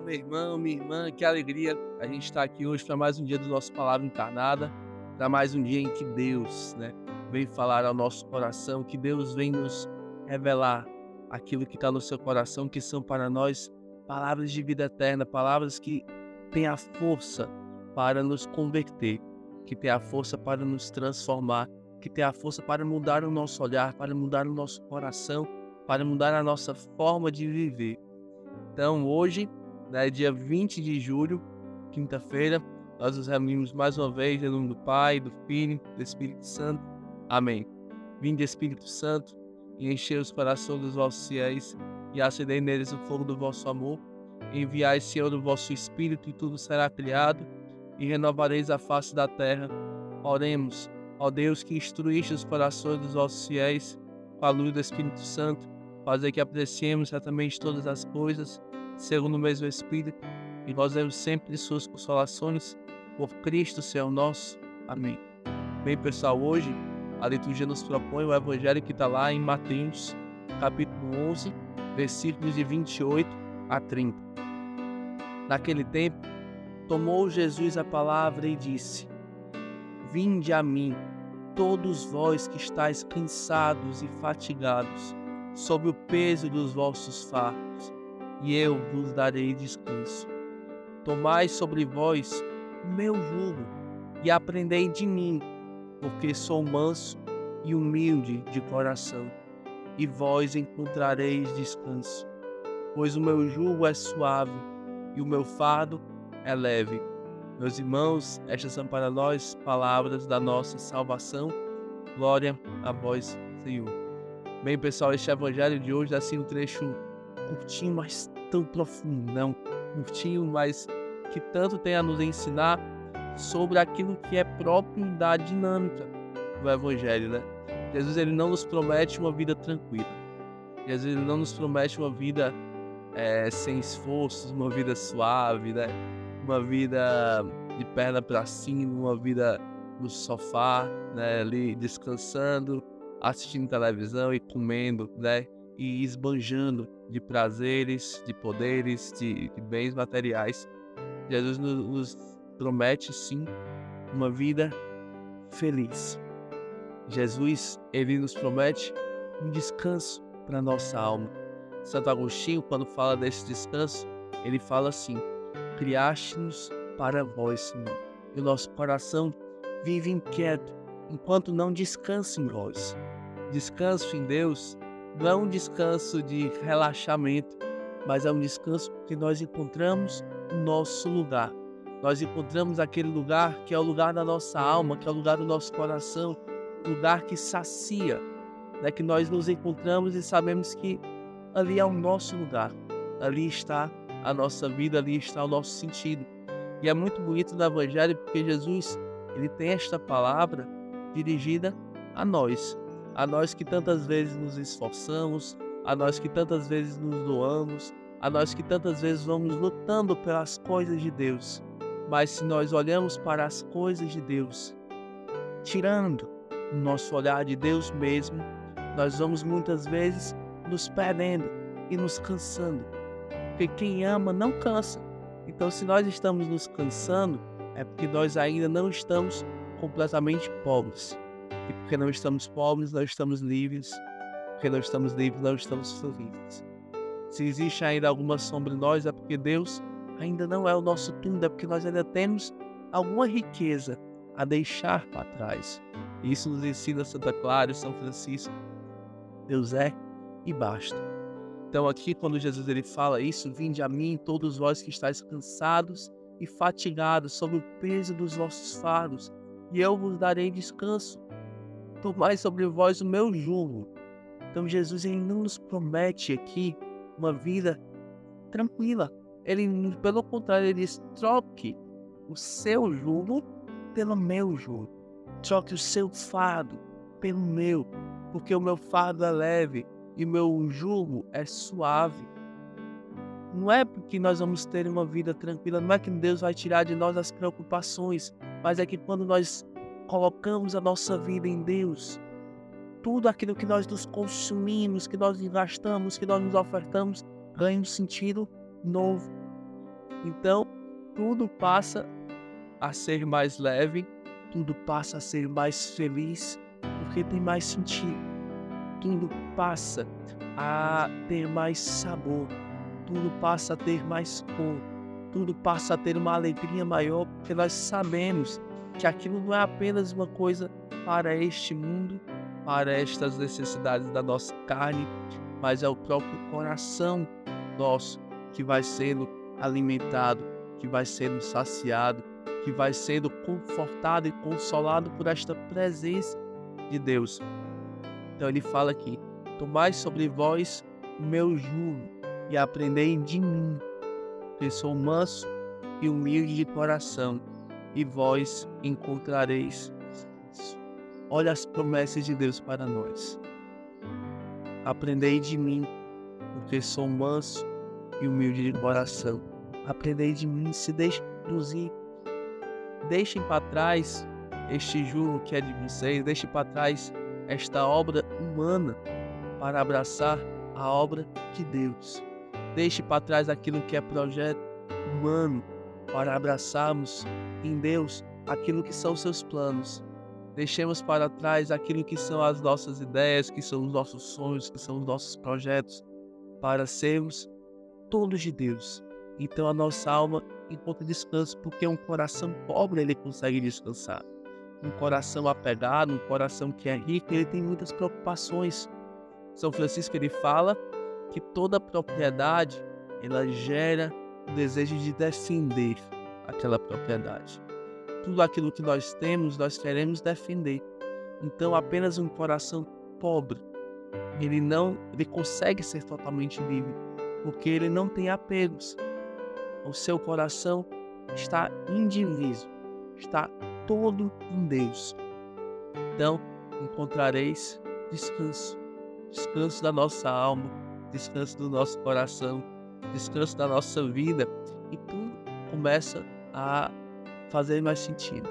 Meu irmão, minha irmã, que alegria a gente estar aqui hoje para mais um dia do nosso Palavra Encarnada, para mais um dia em que Deus né, vem falar ao nosso coração, que Deus vem nos revelar aquilo que está no seu coração, que são para nós palavras de vida eterna, palavras que têm a força para nos converter, que têm a força para nos transformar, que têm a força para mudar o nosso olhar, para mudar o nosso coração, para mudar a nossa forma de viver. Então, hoje, né, dia 20 de julho, quinta-feira, nós nos reunimos mais uma vez em nome do Pai, do Filho do Espírito Santo. Amém. Vinde, Espírito Santo, e encher os corações dos vossos fiéis e acendei neles o fogo do vosso amor. Enviai, Senhor, o vosso Espírito, e tudo será criado, e renovareis a face da terra. Oremos, ó Deus, que instruíste os corações dos vossos fiéis com a luz do Espírito Santo, fazer que apreciemos certamente todas as coisas, segundo o mesmo Espírito, e gozemos sempre de suas consolações, por Cristo, Senhor nosso. Amém. Bem, pessoal, hoje a liturgia nos propõe o evangelho que está lá em Mateus, capítulo 11, versículos de 28 a 30. Naquele tempo, tomou Jesus a palavra e disse: Vinde a mim, todos vós que estáis cansados e fatigados, sob o peso dos vossos fardos, e eu vos darei descanso. Tomai sobre vós o meu jugo e aprendei de mim, porque sou manso e humilde de coração, e vós encontrareis descanso. Pois o meu jugo é suave e o meu fardo é leve. Meus irmãos, estas são para nós palavras da nossa salvação. Glória a vós, Senhor. Bem, pessoal, este evangelho de hoje é assim um trecho curtinho, mas tão profundo, não curtinho, mas que tanto tem a nos ensinar sobre aquilo que é próprio da dinâmica do evangelho, né? Jesus ele não nos promete uma vida tranquila. Jesus ele não nos promete uma vida é, sem esforços, uma vida suave, né? Uma vida de perna para cima, uma vida no sofá, né? Ali descansando, assistindo televisão e comendo, né? E esbanjando de prazeres, de poderes, de, de bens materiais. Jesus nos, nos promete sim uma vida feliz. Jesus, ele nos promete um descanso para nossa alma. Santo Agostinho, quando fala desse descanso, ele fala assim: Criaste-nos para vós, Senhor. E o nosso coração vive inquieto enquanto não descansa em vós. Descanso em Deus não é um descanso de relaxamento, mas é um descanso que nós encontramos o nosso lugar. Nós encontramos aquele lugar que é o lugar da nossa alma, que é o lugar do nosso coração, lugar que sacia, né? que nós nos encontramos e sabemos que ali é o nosso lugar, ali está a nossa vida, ali está o nosso sentido. E é muito bonito no Evangelho porque Jesus ele tem esta palavra dirigida a nós, a nós que tantas vezes nos esforçamos, a nós que tantas vezes nos doamos, a nós que tantas vezes vamos lutando pelas coisas de Deus. Mas se nós olhamos para as coisas de Deus, tirando o nosso olhar de Deus mesmo, nós vamos muitas vezes nos perdendo e nos cansando. Porque quem ama não cansa. Então, se nós estamos nos cansando, é porque nós ainda não estamos completamente pobres. E porque não estamos pobres, não estamos livres. Porque não estamos livres, não estamos felizes. Se existe ainda alguma sombra em nós, é porque Deus ainda não é o nosso túmulo, é porque nós ainda temos alguma riqueza a deixar para trás. Isso nos ensina Santa Clara e São Francisco. Deus é e basta. Então aqui quando Jesus ele fala isso, vinde a mim todos vós que estáis cansados e fatigados sob o peso dos vossos fardos, e eu vos darei descanso. Tomai sobre vós o meu jugo. Então Jesus ele não nos promete aqui uma vida tranquila. Ele, pelo contrário, ele diz: troque o seu jugo pelo meu jugo. Troque o seu fardo pelo meu, porque o meu fardo é leve e o meu jugo é suave. Não é porque nós vamos ter uma vida tranquila, não é que Deus vai tirar de nós as preocupações, mas é que quando nós colocamos a nossa vida em Deus, tudo aquilo que nós nos consumimos, que nós gastamos, que nós nos ofertamos, ganha um sentido novo. Então, tudo passa a ser mais leve, tudo passa a ser mais feliz, porque tem mais sentido. Tudo passa a ter mais sabor, tudo passa a ter mais cor, tudo passa a ter uma alegria maior, porque nós sabemos que aquilo não é apenas uma coisa para este mundo, para estas necessidades da nossa carne, mas é o próprio coração nosso que vai sendo alimentado, que vai sendo saciado, que vai sendo confortado e consolado por esta presença de Deus. Então ele fala aqui: Tomai sobre vós o meu jugo e aprendei de mim, que sou manso e humilde de coração, e vós encontrareis. Olha as promessas de Deus para nós. Aprendei de mim, porque sou manso e humilde de coração. Aprendei de mim, se deixe conduzir. Deixem para trás este jugo que é de vocês, deixem para trás esta obra humana para abraçar a obra de Deus. Deixe para trás aquilo que é projeto humano para abraçarmos em Deus aquilo que são seus planos. Deixemos para trás aquilo que são as nossas ideias, que são os nossos sonhos, que são os nossos projetos, para sermos todos de Deus. Então a nossa alma encontra descanso, porque um coração pobre ele consegue descansar. Um coração apegado, um coração que é rico, ele tem muitas preocupações. São Francisco ele fala que toda propriedade ela gera o desejo de defender aquela propriedade. Tudo aquilo que nós temos, nós queremos defender. Então, apenas um coração pobre, ele não, ele consegue ser totalmente livre, porque ele não tem apegos. O seu coração está indiviso, está todo em Deus. Então, encontrareis descanso, descanso da nossa alma, descanso do nosso coração, descanso da nossa vida e tudo começa a fazer mais sentido.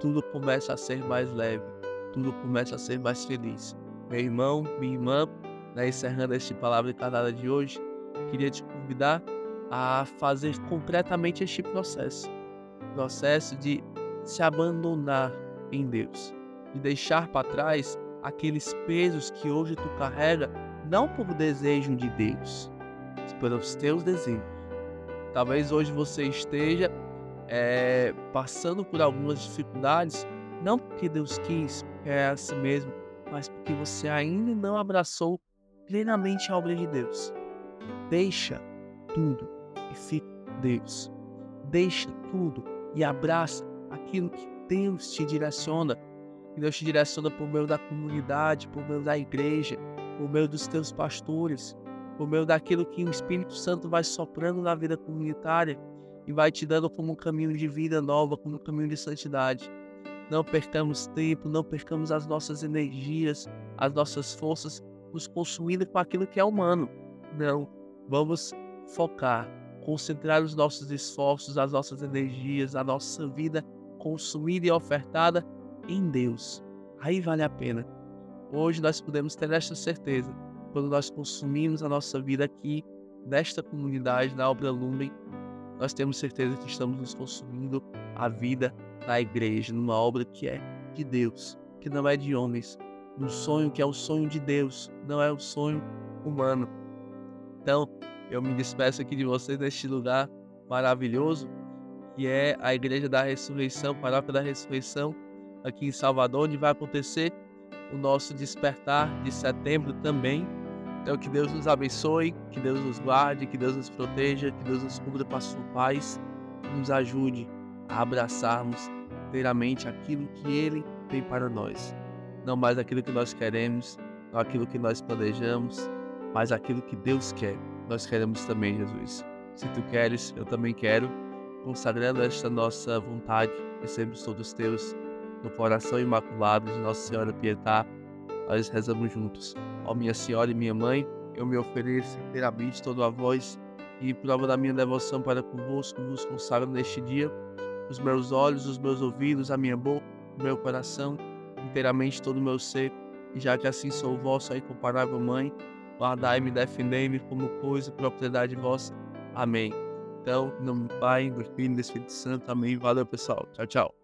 Tudo começa a ser mais leve, tudo começa a ser mais feliz. Meu irmão, minha irmã, né, encerrando esta palavra encarnada de hoje, queria te convidar a fazer concretamente este processo. Processo de se abandonar em Deus, de deixar para trás aqueles pesos que hoje tu carrega, não por desejo de Deus, pelos teus desejos. Talvez hoje você esteja é, passando por algumas dificuldades, não porque Deus quis, é assim mesmo, mas porque você ainda não abraçou plenamente a obra de Deus. Deixa tudo e fica com Deus. Deixa tudo e abraça aquilo que Deus te direciona. Que Deus te direciona por meio da comunidade, por meio da igreja, por meio dos teus pastores, por meio daquilo que o Espírito Santo vai soprando na vida comunitária e vai te dando como um caminho de vida nova, como um caminho de santidade. Não percamos tempo, não percamos as nossas energias, as nossas forças, nos consumindo com aquilo que é humano. Não, vamos focar, concentrar os nossos esforços, as nossas energias, a nossa vida consumida e ofertada em Deus. Aí vale a pena. Hoje nós podemos ter esta certeza, quando nós consumimos a nossa vida aqui, nesta comunidade, na obra Lumen, nós temos certeza que estamos nos consumindo a vida na igreja, numa obra que é de Deus, que não é de homens, um sonho que é o sonho de Deus, não é o sonho humano. Então, eu me despeço aqui de vocês neste lugar maravilhoso, que é a Igreja da Ressurreição, Paróquia da Ressurreição, aqui em Salvador, onde vai acontecer o nosso despertar de setembro também, então, que Deus nos abençoe, que Deus nos guarde, que Deus nos proteja, que Deus nos cubra com a sua paz, nos ajude a abraçarmos inteiramente aquilo que Ele tem para nós. Não mais aquilo que nós queremos, não aquilo que nós planejamos, mas aquilo que Deus quer. Nós queremos também, Jesus. Se tu queres, eu também quero. Consagrando esta nossa vontade, recebemos todos teus no coração imaculado de Nossa Senhora Pietá nós rezamos juntos. Ó minha Senhora e minha Mãe, eu me ofereço inteiramente toda a voz e prova da minha devoção para convosco, vos consagro neste dia os meus olhos, os meus ouvidos, a minha boca, o meu coração, inteiramente todo o meu ser, e já que assim sou vosso, a incomparável Mãe, guardai-me defendei-me como coisa propriedade vossa. Amém. Então, no Pai, do Filho e do Espírito Santo. Amém. Valeu, pessoal. Tchau, tchau.